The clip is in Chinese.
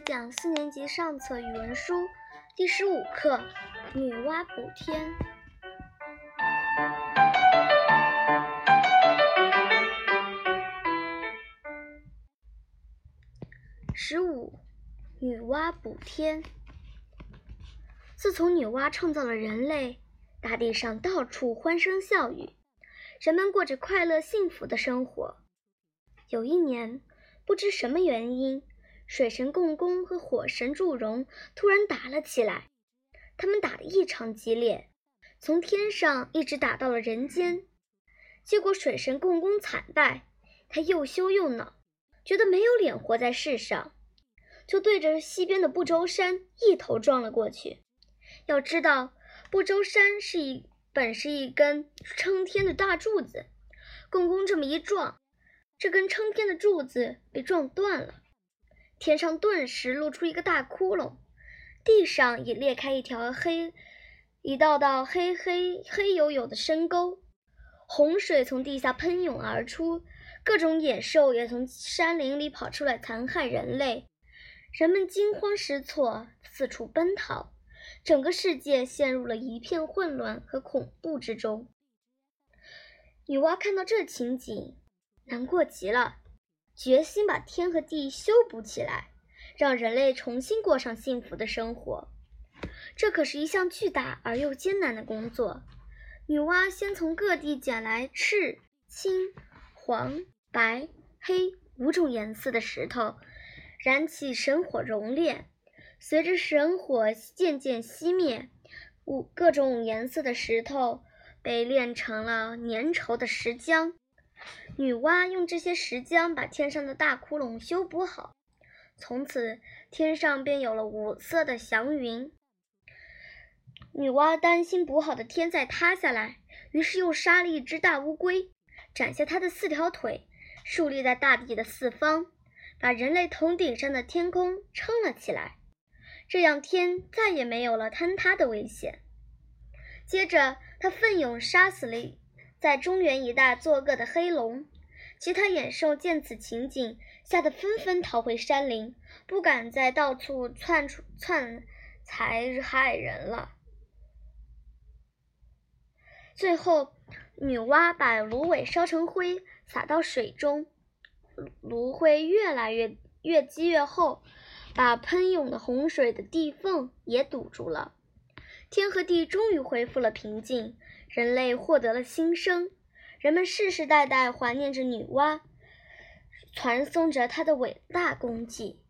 讲四年级上册语文书第十五课《女娲补天》。十五，女娲补天。自从女娲创造了人类，大地上到处欢声笑语，人们过着快乐幸福的生活。有一年，不知什么原因。水神共工和火神祝融突然打了起来，他们打得异常激烈，从天上一直打到了人间。结果水神共工惨败，他又羞又恼，觉得没有脸活在世上，就对着西边的不周山一头撞了过去。要知道，不周山是一本是一根撑天的大柱子，共工这么一撞，这根撑天的柱子被撞断了。天上顿时露出一个大窟窿，地上也裂开一条黑、一道道黑黑黑黝黝的深沟，洪水从地下喷涌而出，各种野兽也从山林里跑出来残害人类，人们惊慌失措，四处奔逃，整个世界陷入了一片混乱和恐怖之中。女娲看到这情景，难过极了。决心把天和地修补起来，让人类重新过上幸福的生活。这可是一项巨大而又艰难的工作。女娲先从各地捡来赤、青、黄、白、黑五种颜色的石头，燃起神火熔炼。随着神火渐渐熄灭，五各种颜色的石头被炼成了粘稠的石浆。女娲用这些石浆把天上的大窟窿修补好，从此天上便有了五色的祥云。女娲担心补好的天再塌下来，于是又杀了一只大乌龟，斩下它的四条腿，竖立在大地的四方，把人类头顶上的天空撑了起来，这样天再也没有了坍塌的危险。接着，他奋勇杀死了。在中原一带作恶的黑龙，其他野兽见此情景，吓得纷纷逃回山林，不敢再到处窜出窜财害人了。最后，女娲把芦苇烧成灰，撒到水中，芦灰越来越越积越厚，把喷涌的洪水的地缝也堵住了。天和地终于恢复了平静。人类获得了新生，人们世世代代怀念着女娲，传颂着她的伟大功绩。